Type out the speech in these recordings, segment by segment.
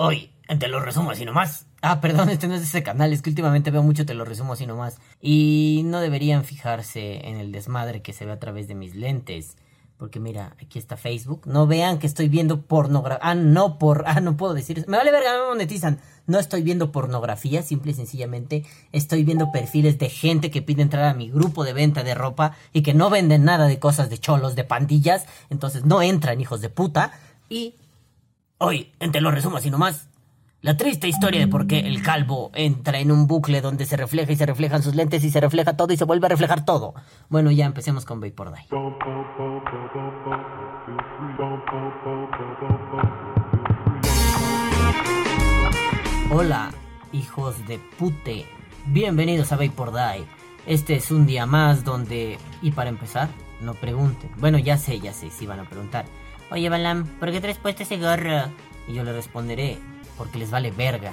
Hoy, te lo resumo así nomás. Ah, perdón, este no es ese canal, es que últimamente veo mucho te lo resumo así nomás. Y no deberían fijarse en el desmadre que se ve a través de mis lentes. Porque mira, aquí está Facebook. No vean que estoy viendo pornografía. Ah, no por. Ah, no puedo decir. Me vale verga, me monetizan. No estoy viendo pornografía, simple y sencillamente estoy viendo perfiles de gente que pide entrar a mi grupo de venta de ropa y que no venden nada de cosas de cholos, de pandillas. Entonces no entran, hijos de puta. Y Hoy, en Te lo resumo así nomás. La triste historia de por qué el calvo entra en un bucle donde se refleja y se reflejan sus lentes y se refleja todo y se vuelve a reflejar todo. Bueno, ya empecemos con Vapor Day. Hola, hijos de pute. Bienvenidos a Vapor Day. Este es un día más donde... Y para empezar, no pregunten. Bueno, ya sé, ya sé, si van a preguntar. Oye, Balam, ¿por qué traes puesto ese gorro? Y yo le responderé, porque les vale verga.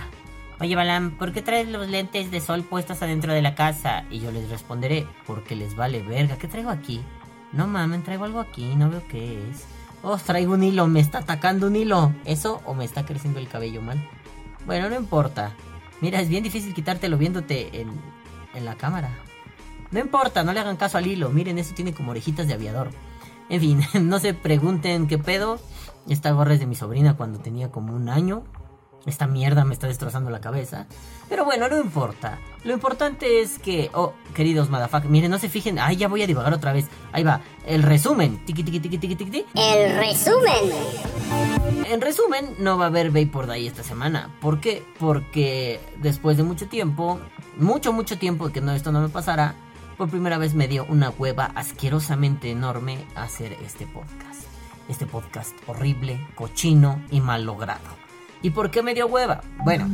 Oye, Balam, ¿por qué traes los lentes de sol puestos adentro de la casa? Y yo les responderé, porque les vale verga. ¿Qué traigo aquí? No mames, traigo algo aquí, no veo qué es. Oh, traigo un hilo, me está atacando un hilo. ¿Eso o me está creciendo el cabello mal? Bueno, no importa. Mira, es bien difícil quitártelo viéndote en, en la cámara. No importa, no le hagan caso al hilo. Miren, eso tiene como orejitas de aviador. En fin, no se pregunten qué pedo. Esta gorra es de mi sobrina cuando tenía como un año. Esta mierda me está destrozando la cabeza. Pero bueno, no importa. Lo importante es que... Oh, queridos motherfuckers, miren, no se fijen. Ay, ya voy a divagar otra vez. Ahí va. El resumen. Tiki, tiki, tiki, tiki, tiki. El resumen. En resumen, no va a haber Vapor Day esta semana. ¿Por qué? Porque después de mucho tiempo, mucho, mucho tiempo que no, esto no me pasara, por primera vez me dio una hueva asquerosamente enorme hacer este podcast. Este podcast horrible, cochino y mal logrado. ¿Y por qué me dio hueva? Bueno.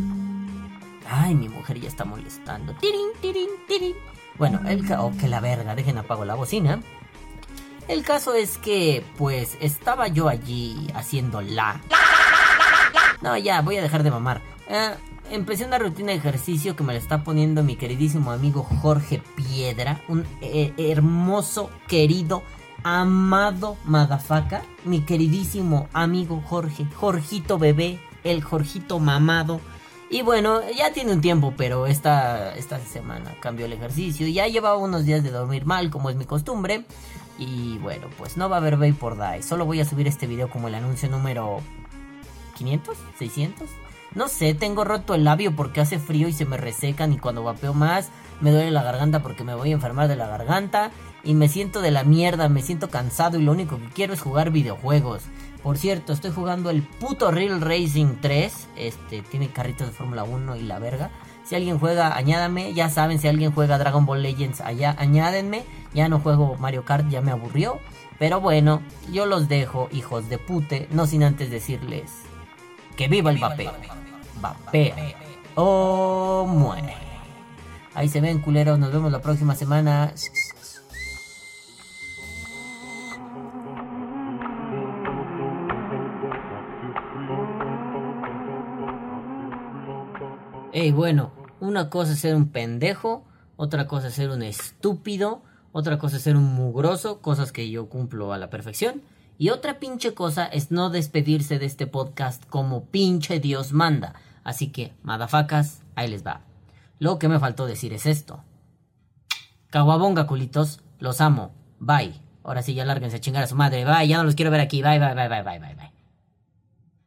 Ay, mi mujer ya está molestando. Tirin, tirin, tirin. Bueno, el oh, que la verga, dejen apago la bocina. El caso es que, pues, estaba yo allí haciendo la. No, ya, voy a dejar de mamar. Eh, empecé una rutina de ejercicio que me la está poniendo mi queridísimo amigo Jorge Piedra, un eh, hermoso, querido, amado Madafaca, mi queridísimo amigo Jorge, Jorgito bebé, el Jorgito mamado. Y bueno, ya tiene un tiempo, pero esta, esta semana cambió el ejercicio. Ya llevaba unos días de dormir mal, como es mi costumbre. Y bueno, pues no va a haber Vapor Day. Solo voy a subir este video como el anuncio número 500, 600. No sé, tengo roto el labio porque hace frío y se me resecan y cuando vapeo más me duele la garganta porque me voy a enfermar de la garganta y me siento de la mierda, me siento cansado y lo único que quiero es jugar videojuegos. Por cierto, estoy jugando el puto Real Racing 3, este tiene carritos de Fórmula 1 y la verga. Si alguien juega, añádame, ya saben, si alguien juega Dragon Ball Legends, allá añádenme. Ya no juego Mario Kart, ya me aburrió. Pero bueno, yo los dejo, hijos de pute, no sin antes decirles que viva el vapeo vapea o muere. Ahí se ven, culeros. Nos vemos la próxima semana. Ey, bueno, una cosa es ser un pendejo, otra cosa es ser un estúpido, otra cosa es ser un mugroso, cosas que yo cumplo a la perfección. Y otra pinche cosa es no despedirse de este podcast como pinche Dios manda. Así que, madafacas, ahí les va. Lo que me faltó decir es esto. Caguabonga, culitos, los amo. Bye. Ahora sí, ya lárguense a chingar a su madre. Bye, ya no los quiero ver aquí. Bye, bye, bye, bye, bye, bye, bye.